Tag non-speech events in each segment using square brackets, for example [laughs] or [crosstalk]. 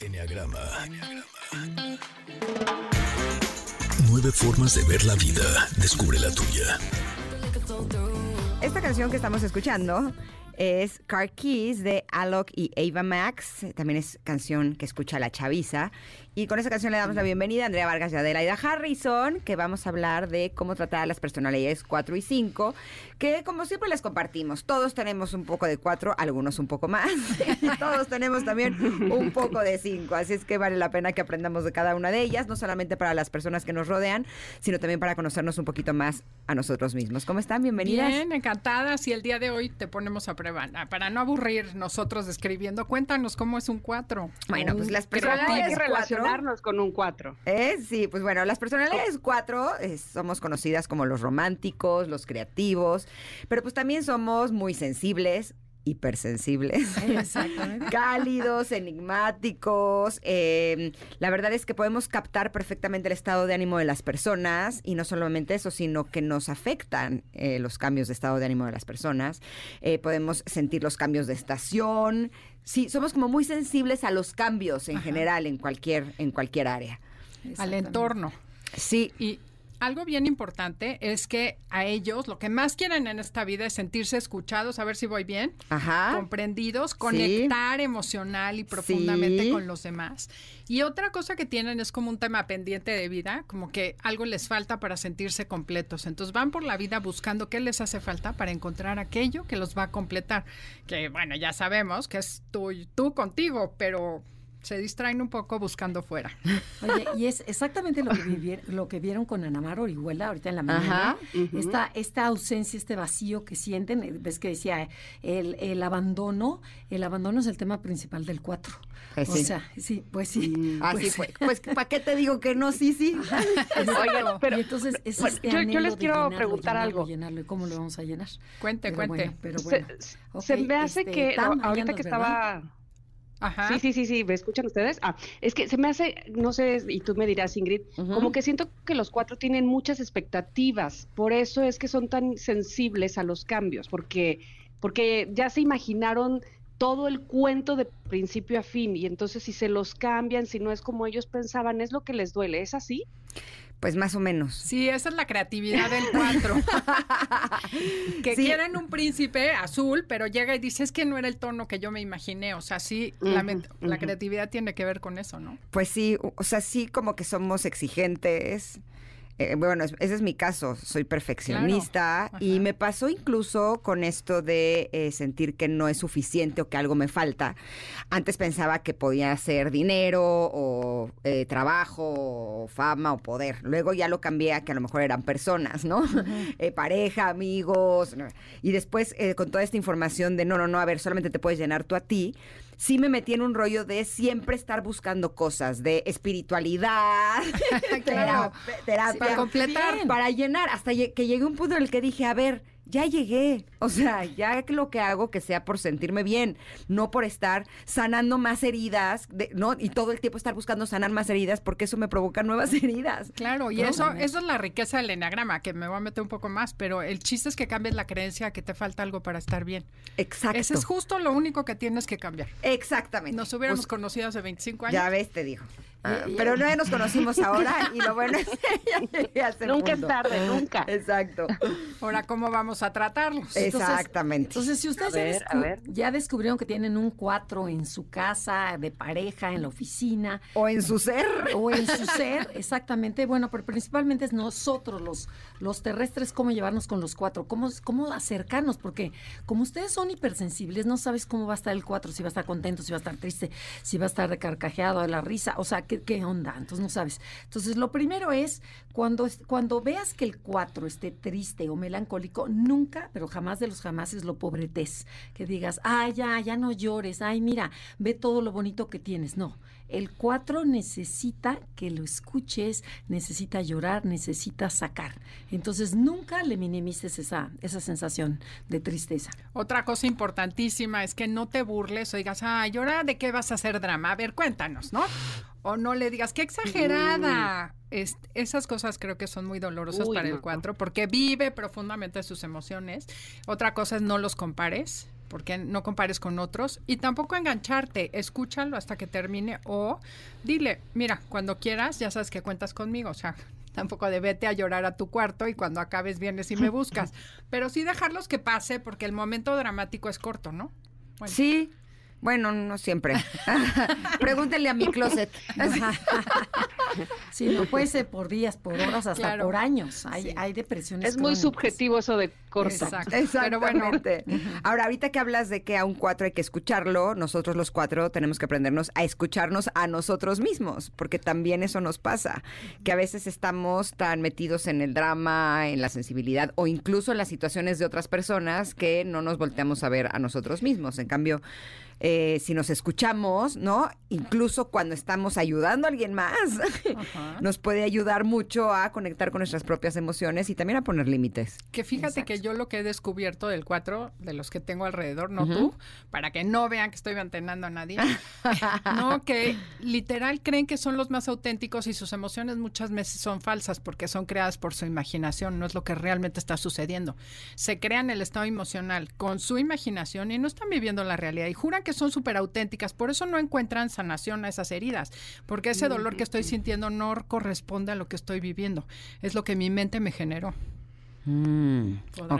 Enneagrama. Nueve formas de ver la vida. Descubre la tuya. Esta canción que estamos escuchando es Car Keys de Alok y Ava Max. También es canción que escucha la chaviza. Y con esa canción le damos la bienvenida a Andrea Vargas y Adelaida Harrison, que vamos a hablar de cómo tratar a las personalidades 4 y 5, que como siempre les compartimos, todos tenemos un poco de 4, algunos un poco más, [laughs] y todos tenemos también un poco de 5, así es que vale la pena que aprendamos de cada una de ellas, no solamente para las personas que nos rodean, sino también para conocernos un poquito más a nosotros mismos. ¿Cómo están? Bienvenidas. Bien, encantadas, y el día de hoy te ponemos a prueba, para no aburrir nosotros describiendo, cuéntanos cómo es un 4. Bueno, pues las personalidades 4 con un 4. ¿Eh? Sí, pues bueno, las personalidades 4 eh, somos conocidas como los románticos, los creativos, pero pues también somos muy sensibles, hipersensibles, [laughs] cálidos, enigmáticos. Em, la verdad es que podemos captar perfectamente el estado de ánimo de las personas y no solamente eso, sino que nos afectan eh, los cambios de estado de ánimo de las personas. Eh, podemos sentir los cambios de estación, sí, somos como muy sensibles a los cambios en general en cualquier, en cualquier área. Al entorno. Sí. Y algo bien importante es que a ellos lo que más quieren en esta vida es sentirse escuchados, a ver si voy bien, comprendidos, conectar emocional y profundamente con los demás. Y otra cosa que tienen es como un tema pendiente de vida, como que algo les falta para sentirse completos. Entonces van por la vida buscando qué les hace falta para encontrar aquello que los va a completar. Que bueno, ya sabemos que es tú, tú contigo, pero se distraen un poco buscando fuera. Oye, y es exactamente lo que, vivieron, lo que vieron con Anamar Orihuela ahorita en la mañana. esta, esta ausencia, este vacío que sienten, eh, ves que decía, el, el abandono, el abandono es el tema principal del 4. Pues o sea, sí, pues sí. Mm. Así pues, pues, ¿para qué te digo que no? Sí, sí. [laughs] Oigan, pero entonces es este yo, les quiero preguntar algo. Llenarlo, ¿Y cómo lo vamos a llenar? Cuente, cuente. pero bueno. Se, me hace este, que ahorita que estaba... Ajá. Sí, sí, sí, sí, ¿me escuchan ustedes? Ah, es que se me hace, no sé, y tú me dirás, Ingrid, como que siento que los cuatro tienen muchas expectativas, por eso es que son tan sensibles a los cambios, porque, porque ya se imaginaron todo el cuento de principio a fin, y entonces si se los cambian, si no es como ellos pensaban, es lo que les duele, ¿es así? Pues más o menos. Sí, esa es la creatividad del cuatro. [laughs] que quieren un príncipe azul, pero llega y dice, es que no era el tono que yo me imaginé. O sea, sí, la, la, creatividad tiene que ver con eso, ¿no? Pues sí, o sea, sí como que somos exigentes. Eh, bueno, ese es mi caso, soy perfeccionista y me pasó incluso con esto de eh, sentir que no es suficiente o que algo me falta. Antes pensaba que podía ser dinero o eh, trabajo o fama o poder. Luego ya lo cambié a que a lo mejor eran personas, ¿no? [laughs] pareja, amigos. Y después con toda esta información de no, no, no, a ver, solamente te puedes llenar tú a ti sí me metí en un rollo de siempre estar buscando cosas, de espiritualidad, [laughs] terapia, para completar, para llenar, hasta que llegué a un punto en el que dije, a ver, ya llegué. O sea, ya lo que hago que sea por sentirme bien, no por estar sanando más heridas, ¿no? Y todo el tiempo estar buscando sanar más heridas porque eso me provoca nuevas [laughs] heridas. Claro, y eso, eso es la riqueza del enagrama, que me voy a meter un poco más, pero el chiste es que cambies la creencia que te falta algo para estar bien. Exacto. Ese es justo lo único que tienes que cambiar. Exactamente. Nos hubiéramos pues conocido hace 25 años. Ya ves, te digo. Ah, pero no nos conocimos ahora [laughs] y lo bueno es que Nunca es tarde, nunca. Exacto. Ahora, ¿cómo vamos a tratarlos? Exactamente. Entonces, si ustedes ya, descubrieron que tienen un 4 en su casa, de pareja, en la oficina. O en su ser. O en su ser, exactamente. Bueno, pero principalmente es nosotros, los, los terrestres, cómo llevarnos con los cuatro, cómo, cómo acercarnos, porque como ustedes son hipersensibles, no sabes cómo va a estar el 4, si va a estar contento, si va a estar triste, si va a estar recarcajeado de la risa. O sea, ¿qué, onda? Entonces no sabes. Entonces lo primero es, cuando, cuando veas que el 4 esté triste o melancólico, nunca, pero jamás de los jamás es lo pobretés. Que digas, ay, ya, ya no llores, ay, mira, ve todo lo bonito que tienes. No, el 4 necesita que lo escuches, necesita llorar, necesita sacar. Entonces nunca le minimices esa, esa sensación de tristeza. Otra cosa importantísima es que no te burles o digas, ay, llora, de qué vas a hacer drama? A ver, cuéntanos, ¿no? O no le digas, qué exagerada. esas cosas creo que son muy dolorosas para el 4 porque vive profundamente sus emociones. Otra cosa es no los compares porque no compares con otros y tampoco engancharte, escúchalo hasta que termine o dile, mira, cuando quieras ya sabes que cuentas conmigo, o sea, [laughs] tampoco de vete a llorar a tu cuarto y cuando acabes vienes y me buscas, [laughs] pero sí dejarlos que pase porque el momento dramático es corto, ¿no? Sí, bueno, no siempre. [laughs] Pregúntenle a mi closet. sí, no puede ser por días, por horas, hasta por años. Hay, hay depresiones. Es muy subjetivo eso de corto. Exacto. Exactamente. Ahora, ahorita que hablas de que a un cuatro hay que escucharlo, nosotros los cuatro tenemos que aprendernos a escucharnos a nosotros mismos, porque también eso nos pasa, que a veces estamos tan metidos en el drama, en la sensibilidad o incluso en las situaciones de otras personas que no nos volteamos a ver a nosotros mismos. En cambio, eh, si nos escuchamos, ¿no? Incluso cuando estamos ayudando a alguien más, [laughs] nos puede ayudar mucho a conectar con nuestras propias emociones y también a poner límites. Que fíjate que yo lo que he descubierto del cuatro, de los que tengo alrededor, no tú, para que no vean que estoy mantenando a nadie, [laughs] no, que literal creen que son los más auténticos y sus emociones muchas veces son falsas porque son creadas por su imaginación, no es lo que realmente está sucediendo. Se crean el estado emocional con su imaginación y no están viviendo la realidad y juran que son súper auténticas, por eso no encuentran sanación a esas heridas, porque ese dolor que estoy sintiendo no corresponde a lo que estoy viviendo, es lo que mi mente me generó. Mm,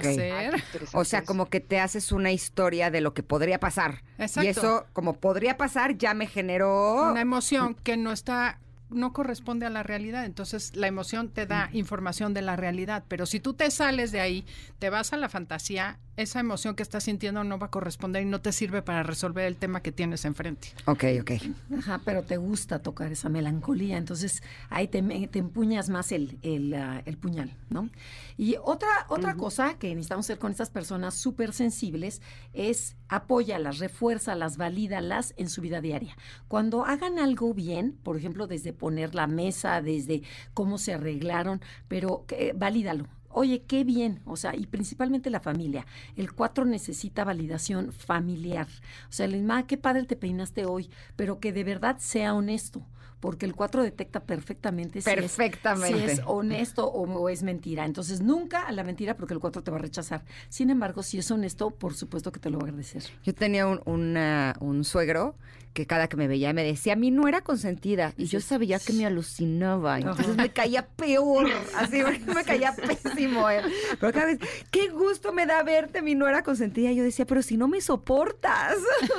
ser. o sea, como que te haces una historia de lo que podría pasar. Y eso, como podría pasar, ya me generó... Una emoción que no está no corresponde a la realidad. Entonces, la emoción te da información de la realidad, pero si tú te sales de ahí, te vas a la fantasía, esa emoción que estás sintiendo no va a corresponder y no te sirve para resolver el tema que tienes enfrente. Ok, ok. Ajá, pero te gusta tocar esa melancolía, entonces ahí te, te empuñas más el, el, ah, el, puñal, ¿no? Y otra, otra cosa que necesitamos hacer con estas personas súper sensibles es apóyalas, refuérzalas, valídalas en su vida diaria. Cuando hagan algo bien, por ejemplo, desde poner la mesa, desde cómo se arreglaron, pero eh, valídalo Oye, qué bien, o sea, y principalmente la familia. El 4 necesita validación familiar. O sea, el qué padre te peinaste hoy, pero que de verdad sea honesto porque el 4 detecta perfectamente, Si, es, honesto o, es mentira. Entonces, nunca a la mentira porque el 4 te va a rechazar. Sin embargo, si es honesto, por supuesto que te lo va a agradecer. Yo tenía un, un suegro que cada que me veía me decía, mi no era consentida. Y yo sabía que me alucinaba. Entonces me caía peor. [laughs] Así me caía pésimo. Eh. Pero cada vez, qué gusto me da verte, mi no era consentida. Y yo decía, pero si no me soportas.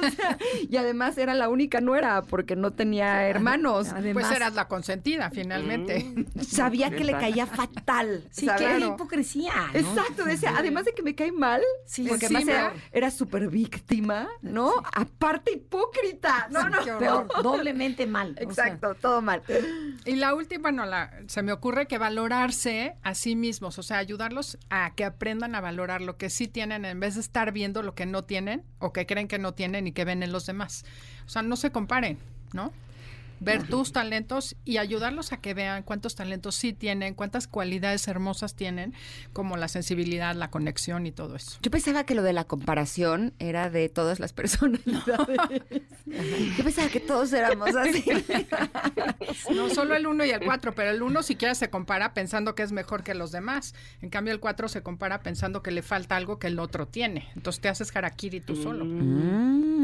[laughs] y además era la única nuera porque no tenía hermanos. pues eras la consentida, finalmente. Sabía que le caía fatal. Sí, qué hipocresía. Exacto. Decía, además de que me cae mal, porque además era súper víctima, ¿no? Aparte hipócrita no, no. Peor, doblemente mal. Exacto, todo mal. Y la última, bueno, la, se me ocurre que valorarse a sí mismos, o sea, ayudarlos a que aprendan a valorar lo que sí tienen en vez de estar viendo lo que no tienen o que creen que no tienen y que ven en los demás. O sea, no se comparen, ¿no? Ver tus talentos y ayudarlos a que vean cuántos talentos sí tienen, cuántas cualidades hermosas tienen, como la sensibilidad, la conexión y todo eso. Yo pensaba que lo de la comparación era de todas las personas. [laughs] Yo pensaba que todos éramos así. [laughs] No solo el uno y el cuatro, pero el uno siquiera se compara pensando que es mejor que los demás. En cambio, el cuatro se compara pensando que le falta algo que el otro tiene. Entonces te haces harakiri tú solo. Mm.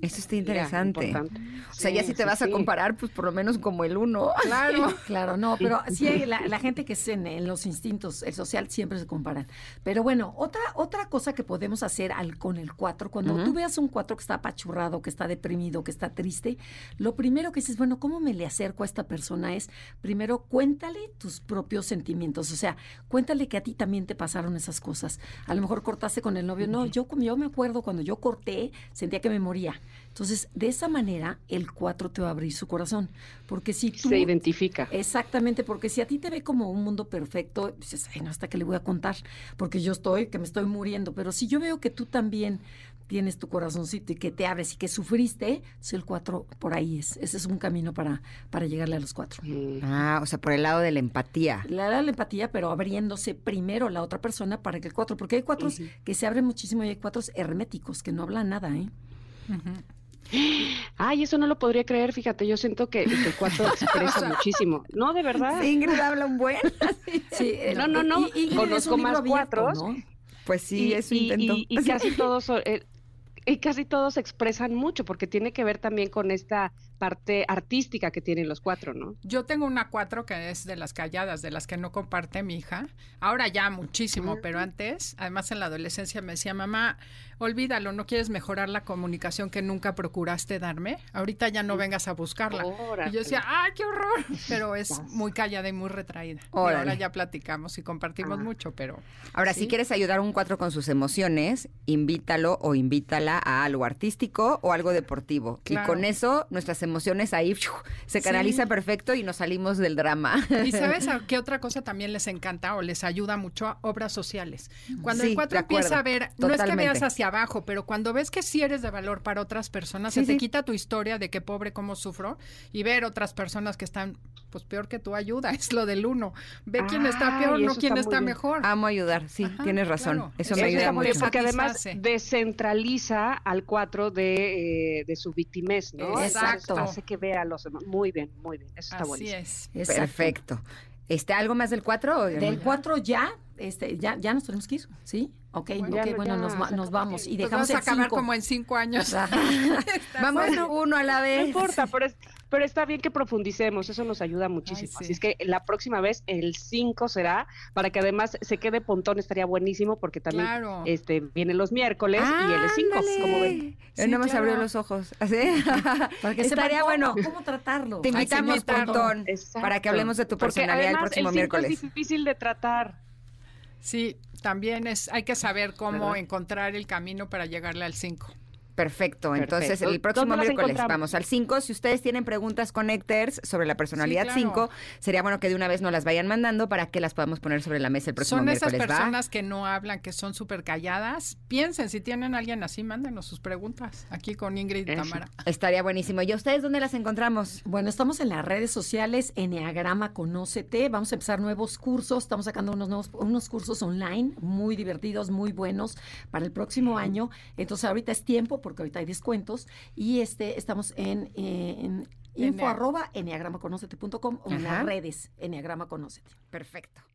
Eso está interesante. o sea, ya si te vas a comparar, pues por lo menos como el uno. Claro, [laughs] claro, no, pero sí la, gente que es en, los instintos, el social siempre se comparan. Pero bueno, otra, otra cosa que podemos hacer al, con el cuatro, cuando tú veas un cuatro que está apachurrado, que está deprimido, que está triste, lo primero que dices, bueno, ¿cómo me le acerco a esta persona? Es primero cuéntale tus propios sentimientos, o sea, cuéntale que a ti también te pasaron esas cosas. A lo mejor cortaste con el novio, no, yo, yo me acuerdo cuando yo corté, sentía que me moría. Entonces, de esa manera, el 4 te va a abrir su corazón. Porque si tú... Se identifica. Exactamente, porque si a ti te ve como un mundo perfecto, dices, ay, no, hasta que le voy a contar, porque yo estoy, que me estoy muriendo. Pero si yo veo que tú también tienes tu corazoncito y que te abres y que sufriste, el 4 por ahí es. Ese es un camino para, para llegarle a los 4. Ah, o sea, por el lado de la empatía. El lado de la empatía, pero abriéndose primero la otra persona para que el 4, porque hay 4 que se abren muchísimo y hay 4 herméticos que no hablan nada, ¿eh? Ay, eso no lo podría creer, fíjate, yo siento que, el [laughs] 4 expresa muchísimo. No, de verdad. Ingrid habla un buen. [laughs] sí, [laughs] no, no, no. Y, Conozco más cuatro. Pues sí, eso intento. Y, casi todos, eh, y casi todos expresan mucho, porque tiene que ver también con esta parte artística que tienen los cuatro, ¿no? Yo tengo una cuatro que es de las calladas, de las que no comparte mi hija. Ahora ya muchísimo, pero antes, además en la adolescencia me decía, mamá, olvídalo, no quieres mejorar la comunicación que nunca procuraste darme. Ahorita ya no vengas a buscarla. Y yo decía, ¡ay, qué horror! Pero es muy callada y muy retraída. ahora ya platicamos y compartimos ah. mucho, pero... Ahora, si quieres ayudar a un cuatro con sus emociones, invítalo o invítala a algo artístico o algo deportivo. Y con eso nuestras emociones ahí se canaliza perfecto y nos salimos del drama. ¿Y sabes a [laughs] qué otra cosa también les encanta o les ayuda mucho? A obras sociales. Cuando el cuatro empieza a ver, no es que veas hacia abajo, pero cuando ves que sí eres de valor para otras personas, se te quita tu historia de que pobre cómo sufro y ver otras personas que están pues peor que tú ayuda, [laughs] es lo del uno. Ve quién está peor, no quién está, mejor. Amo ayudar, sí, tienes razón. Eso, me ayuda mucho. Porque además descentraliza al cuatro de, eh, de su victimez, ¿no? Exacto hace que vea a los demás. Muy bien, muy bien. Eso está Así buenísimo. es. Perfecto. Este, ¿Algo más del 4? Del 4 ya, este, ya, ya nos tenemos que ir, ¿sí? Ok, bueno, okay, bueno nos, nos, vamos y dejamos vamos a acabar como en cinco años. [laughs] vamos uno a la vez. No importa, pero, pero está bien que profundicemos, eso nos ayuda muchísimo. Así es que la próxima vez el 5 será, para que además se quede pontón, estaría buenísimo, porque también este vienen los miércoles y el 5, como ven. no hemos abrido los ojos. ¿Así? [laughs] para que estaría bueno. ¿Cómo tratarlo? Te invitamos, Pontón, para que hablemos de tu personalidad el próximo miércoles. Es difícil de tratar. Sí, también es, hay que saber cómo encontrar el camino para llegarle al 5. Perfecto. Entonces, el próximo miércoles vamos al 5. Si ustedes tienen preguntas connectors sobre la personalidad 5, sería bueno que de una vez nos las vayan mandando para que las podamos poner sobre la mesa el próximo miércoles. Son esas personas que no hablan, que son súper calladas. Piensen, si tienen a alguien así, mándenos sus preguntas aquí con Ingrid y Tamara. Estaría buenísimo. ¿Y ustedes dónde las encontramos? Bueno, estamos en las redes sociales, Enneagrama Conócete. Vamos a empezar nuevos cursos. Estamos sacando unos nuevos, unos cursos online muy divertidos, muy buenos para el próximo año. Entonces, ahorita es tiempo porque ahorita hay descuentos, y este estamos en, eh, en info arroba o en las redes Enneagrama Conócete. Perfecto.